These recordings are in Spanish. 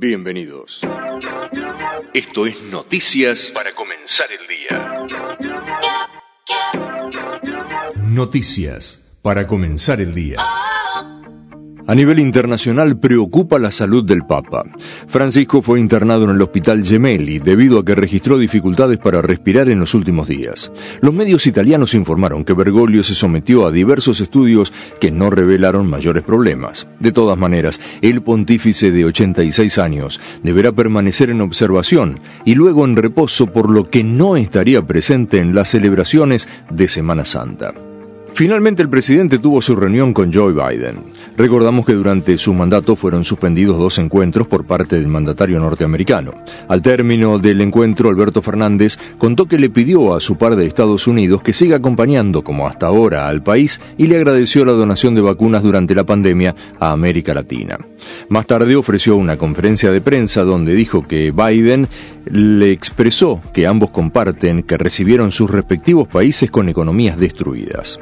Bienvenidos. Esto es Noticias para comenzar el día. Noticias para comenzar el día. A nivel internacional preocupa la salud del Papa. Francisco fue internado en el hospital Gemelli debido a que registró dificultades para respirar en los últimos días. Los medios italianos informaron que Bergoglio se sometió a diversos estudios que no revelaron mayores problemas. De todas maneras, el pontífice de 86 años deberá permanecer en observación y luego en reposo por lo que no estaría presente en las celebraciones de Semana Santa. Finalmente el presidente tuvo su reunión con Joe Biden. Recordamos que durante su mandato fueron suspendidos dos encuentros por parte del mandatario norteamericano. Al término del encuentro, Alberto Fernández contó que le pidió a su par de Estados Unidos que siga acompañando como hasta ahora al país y le agradeció la donación de vacunas durante la pandemia a América Latina. Más tarde ofreció una conferencia de prensa donde dijo que Biden le expresó que ambos comparten que recibieron sus respectivos países con economías destruidas.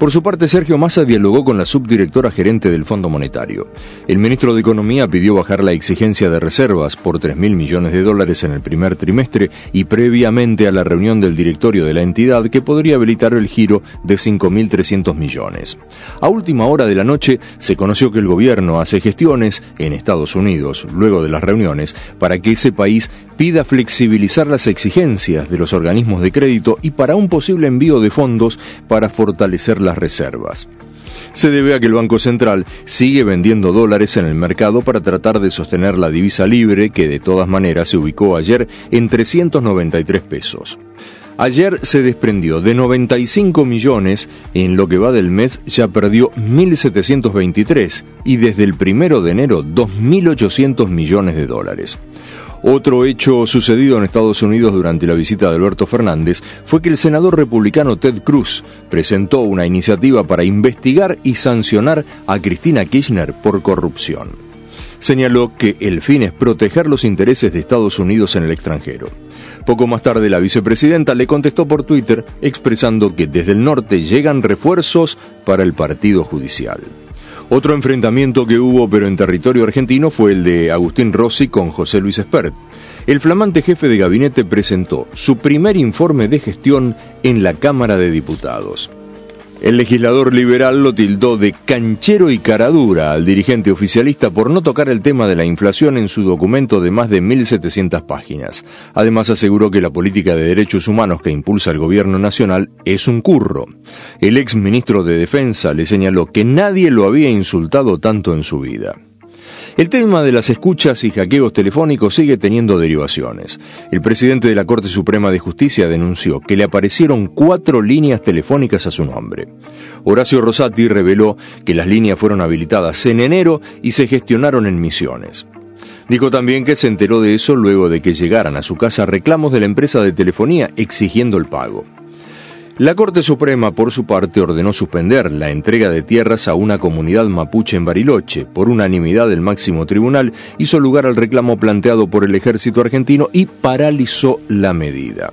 Por su parte, Sergio Massa dialogó con la subdirectora gerente del Fondo Monetario. El ministro de Economía pidió bajar la exigencia de reservas por 3.000 millones de dólares en el primer trimestre y previamente a la reunión del directorio de la entidad que podría habilitar el giro de 5.300 millones. A última hora de la noche se conoció que el gobierno hace gestiones en Estados Unidos, luego de las reuniones, para que ese país pida flexibilizar las exigencias de los organismos de crédito y para un posible envío de fondos para fortalecer las reservas. Se debe a que el Banco Central sigue vendiendo dólares en el mercado para tratar de sostener la divisa libre que de todas maneras se ubicó ayer en 393 pesos. Ayer se desprendió de 95 millones, en lo que va del mes ya perdió 1.723 y desde el primero de enero 2.800 millones de dólares. Otro hecho sucedido en Estados Unidos durante la visita de Alberto Fernández fue que el senador republicano Ted Cruz presentó una iniciativa para investigar y sancionar a Cristina Kirchner por corrupción. Señaló que el fin es proteger los intereses de Estados Unidos en el extranjero. Poco más tarde la vicepresidenta le contestó por Twitter expresando que desde el norte llegan refuerzos para el partido judicial. Otro enfrentamiento que hubo, pero en territorio argentino, fue el de Agustín Rossi con José Luis Espert. El flamante jefe de gabinete presentó su primer informe de gestión en la Cámara de Diputados. El legislador liberal lo tildó de canchero y caradura al dirigente oficialista por no tocar el tema de la inflación en su documento de más de 1.700 páginas. Además aseguró que la política de derechos humanos que impulsa el gobierno nacional es un curro. El ex ministro de Defensa le señaló que nadie lo había insultado tanto en su vida. El tema de las escuchas y hackeos telefónicos sigue teniendo derivaciones. El presidente de la Corte Suprema de Justicia denunció que le aparecieron cuatro líneas telefónicas a su nombre. Horacio Rosati reveló que las líneas fueron habilitadas en enero y se gestionaron en misiones. Dijo también que se enteró de eso luego de que llegaran a su casa reclamos de la empresa de telefonía exigiendo el pago. La Corte Suprema, por su parte, ordenó suspender la entrega de tierras a una comunidad mapuche en Bariloche. Por unanimidad del máximo tribunal hizo lugar al reclamo planteado por el ejército argentino y paralizó la medida.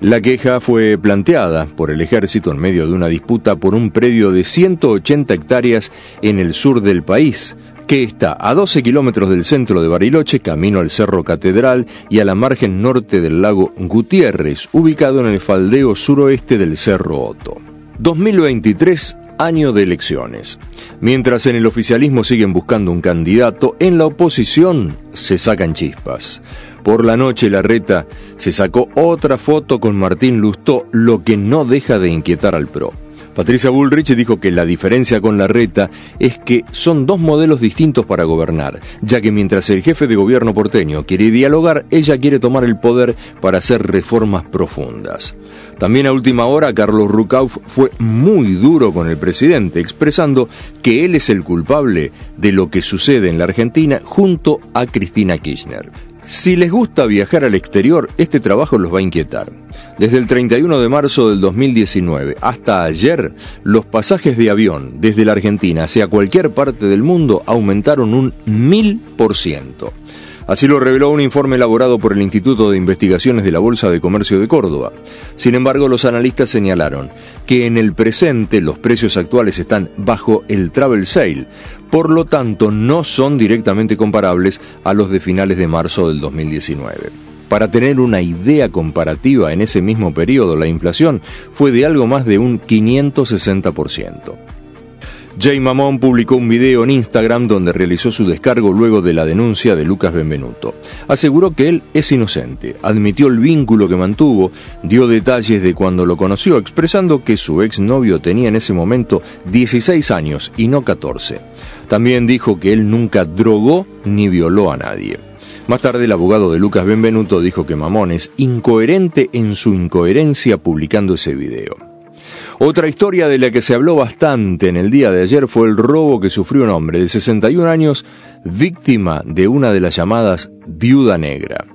La queja fue planteada por el ejército en medio de una disputa por un predio de 180 hectáreas en el sur del país, que está a 12 kilómetros del centro de Bariloche, camino al Cerro Catedral y a la margen norte del lago Gutiérrez, ubicado en el faldeo suroeste del Cerro Otto. 2023 año de elecciones. Mientras en el oficialismo siguen buscando un candidato, en la oposición se sacan chispas. Por la noche la reta se sacó otra foto con Martín Lustó, lo que no deja de inquietar al PRO. Patricia Bullrich dijo que la diferencia con la reta es que son dos modelos distintos para gobernar, ya que mientras el jefe de gobierno porteño quiere dialogar, ella quiere tomar el poder para hacer reformas profundas. También a última hora, Carlos Rucauf fue muy duro con el presidente, expresando que él es el culpable de lo que sucede en la Argentina junto a Cristina Kirchner. Si les gusta viajar al exterior, este trabajo los va a inquietar. Desde el 31 de marzo del 2019 hasta ayer, los pasajes de avión desde la Argentina hacia cualquier parte del mundo aumentaron un 1000%. Así lo reveló un informe elaborado por el Instituto de Investigaciones de la Bolsa de Comercio de Córdoba. Sin embargo, los analistas señalaron que en el presente los precios actuales están bajo el travel sale, por lo tanto no son directamente comparables a los de finales de marzo del 2019. Para tener una idea comparativa, en ese mismo periodo la inflación fue de algo más de un 560%. Jay Mamón publicó un video en Instagram donde realizó su descargo luego de la denuncia de Lucas Benvenuto. Aseguró que él es inocente, admitió el vínculo que mantuvo, dio detalles de cuando lo conoció, expresando que su exnovio tenía en ese momento 16 años y no 14. También dijo que él nunca drogó ni violó a nadie. Más tarde el abogado de Lucas Benvenuto dijo que Mamón es incoherente en su incoherencia publicando ese video. Otra historia de la que se habló bastante en el día de ayer fue el robo que sufrió un hombre de 61 años, víctima de una de las llamadas viuda negra.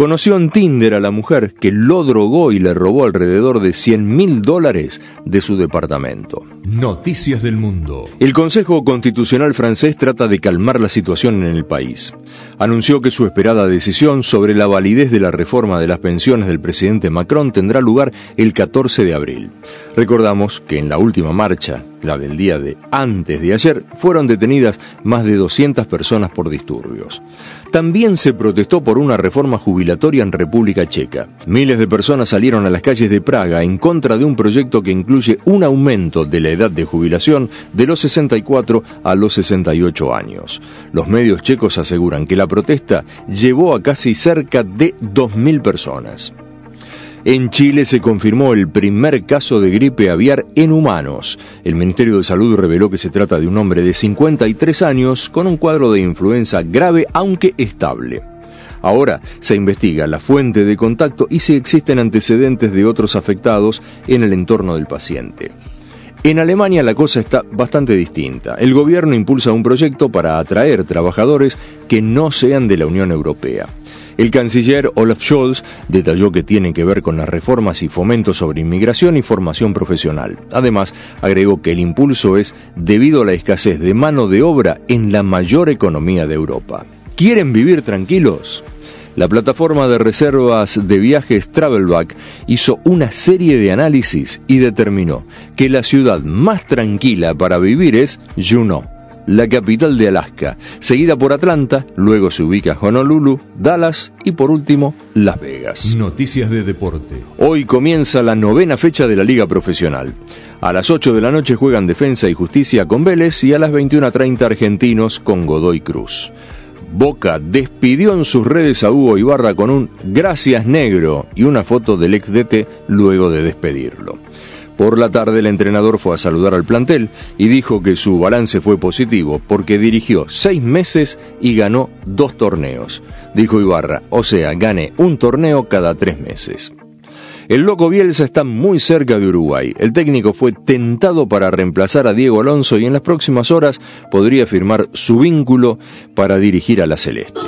Conoció en Tinder a la mujer que lo drogó y le robó alrededor de 100 mil dólares de su departamento. Noticias del Mundo. El Consejo Constitucional francés trata de calmar la situación en el país. Anunció que su esperada decisión sobre la validez de la reforma de las pensiones del presidente Macron tendrá lugar el 14 de abril. Recordamos que en la última marcha, la del día de antes de ayer, fueron detenidas más de 200 personas por disturbios. También se protestó por una reforma en República Checa. Miles de personas salieron a las calles de Praga en contra de un proyecto que incluye un aumento de la edad de jubilación de los 64 a los 68 años. Los medios checos aseguran que la protesta llevó a casi cerca de 2.000 personas. En Chile se confirmó el primer caso de gripe aviar en humanos. El Ministerio de Salud reveló que se trata de un hombre de 53 años con un cuadro de influenza grave aunque estable. Ahora se investiga la fuente de contacto y si existen antecedentes de otros afectados en el entorno del paciente. En Alemania la cosa está bastante distinta. El gobierno impulsa un proyecto para atraer trabajadores que no sean de la Unión Europea. El canciller Olaf Scholz detalló que tienen que ver con las reformas y fomentos sobre inmigración y formación profesional. Además, agregó que el impulso es debido a la escasez de mano de obra en la mayor economía de Europa. ¿Quieren vivir tranquilos? La plataforma de reservas de viajes Travelback hizo una serie de análisis y determinó que la ciudad más tranquila para vivir es Juneau la capital de Alaska, seguida por Atlanta, luego se ubica Honolulu, Dallas y por último Las Vegas. Noticias de deporte. Hoy comienza la novena fecha de la Liga Profesional. A las 8 de la noche juegan Defensa y Justicia con Vélez y a las 21.30 Argentinos con Godoy Cruz. Boca despidió en sus redes a Hugo Ibarra con un gracias negro y una foto del ex DT luego de despedirlo. Por la tarde el entrenador fue a saludar al plantel y dijo que su balance fue positivo porque dirigió seis meses y ganó dos torneos. Dijo Ibarra, o sea, gane un torneo cada tres meses. El loco Bielsa está muy cerca de Uruguay. El técnico fue tentado para reemplazar a Diego Alonso y en las próximas horas podría firmar su vínculo para dirigir a la Celeste.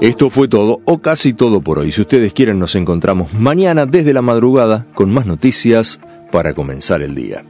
Esto fue todo o casi todo por hoy. Si ustedes quieren nos encontramos mañana desde la madrugada con más noticias para comenzar el día.